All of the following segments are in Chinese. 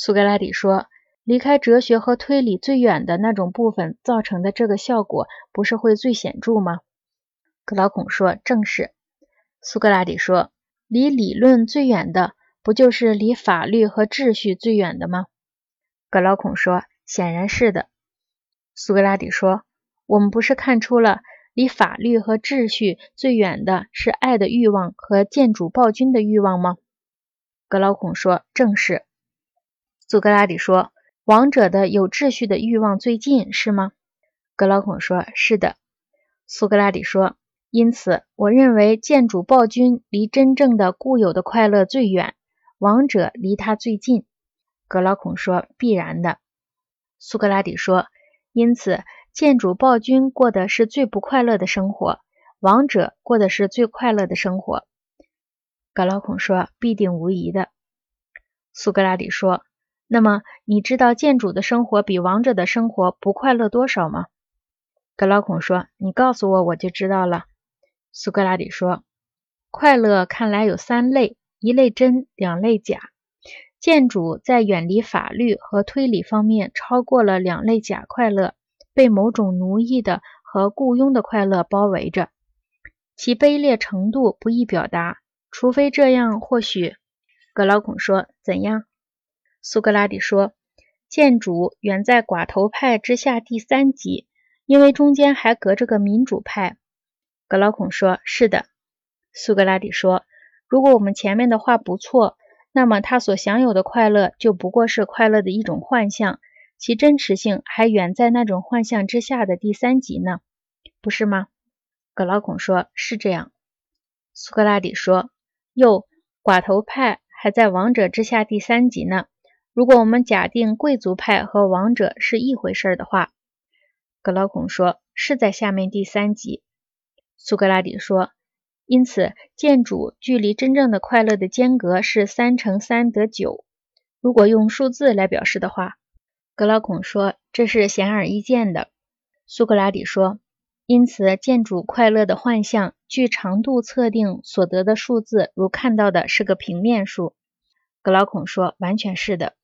苏格拉底说：“离开哲学和推理最远的那种部分造成的这个效果，不是会最显著吗？”格劳孔说：“正是。”苏格拉底说：“离理论最远的，不就是离法律和秩序最远的吗？”格劳孔说：“显然是的。”苏格拉底说：“我们不是看出了离法律和秩序最远的是爱的欲望和见主暴君的欲望吗？”格劳孔说：“正是。”苏格拉底说：“王者的有秩序的欲望最近，是吗？”格劳孔说：“是的。”苏格拉底说：“因此，我认为建主暴君离真正的固有的快乐最远，王者离他最近。”格劳孔说：“必然的。”苏格拉底说：“因此，建主暴君过的是最不快乐的生活，王者过的是最快乐的生活。”格劳孔说：“必定无疑的。”苏格拉底说。那么你知道建主的生活比王者的生活不快乐多少吗？格劳孔说：“你告诉我，我就知道了。”苏格拉底说：“快乐看来有三类，一类真，两类假。建主在远离法律和推理方面超过了两类假快乐，被某种奴役的和雇佣的快乐包围着，其卑劣程度不易表达，除非这样，或许。”格劳孔说：“怎样？”苏格拉底说：“建主远在寡头派之下第三级，因为中间还隔着个民主派。”格劳孔说：“是的。”苏格拉底说：“如果我们前面的话不错，那么他所享有的快乐就不过是快乐的一种幻象，其真实性还远在那种幻象之下的第三级呢，不是吗？”格劳孔说：“是这样。”苏格拉底说：“又寡头派还在王者之下第三级呢。”如果我们假定贵族派和王者是一回事的话，格劳孔说是在下面第三级。苏格拉底说，因此建主距离真正的快乐的间隔是三乘三得九。如果用数字来表示的话，格劳孔说这是显而易见的。苏格拉底说，因此建筑快乐的幻象据长度测定所得的数字，如看到的是个平面数。格劳孔说，完全是的。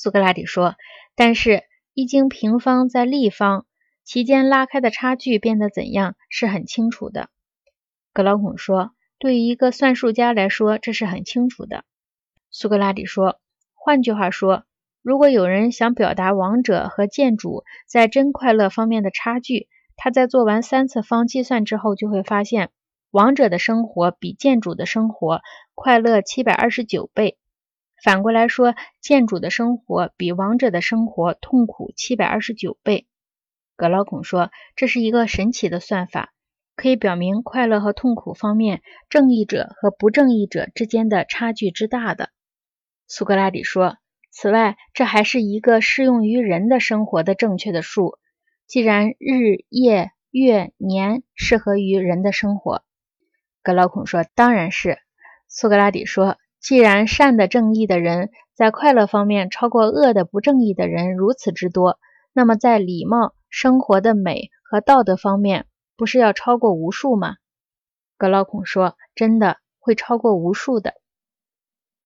苏格拉底说：“但是，一经平方在立方，其间拉开的差距变得怎样是很清楚的。”格劳孔说：“对于一个算术家来说，这是很清楚的。”苏格拉底说：“换句话说，如果有人想表达王者和建主在真快乐方面的差距，他在做完三次方计算之后，就会发现王者的生活比建主的生活快乐七百二十九倍。”反过来说，建主的生活比王者的生活痛苦七百二十九倍。格劳孔说，这是一个神奇的算法，可以表明快乐和痛苦方面正义者和不正义者之间的差距之大的。苏格拉底说，此外，这还是一个适用于人的生活的正确的数。既然日、夜、月、年适合于人的生活，格劳孔说，当然是。苏格拉底说。既然善的正义的人在快乐方面超过恶的不正义的人如此之多，那么在礼貌、生活的美和道德方面，不是要超过无数吗？格劳孔说：“真的会超过无数的。”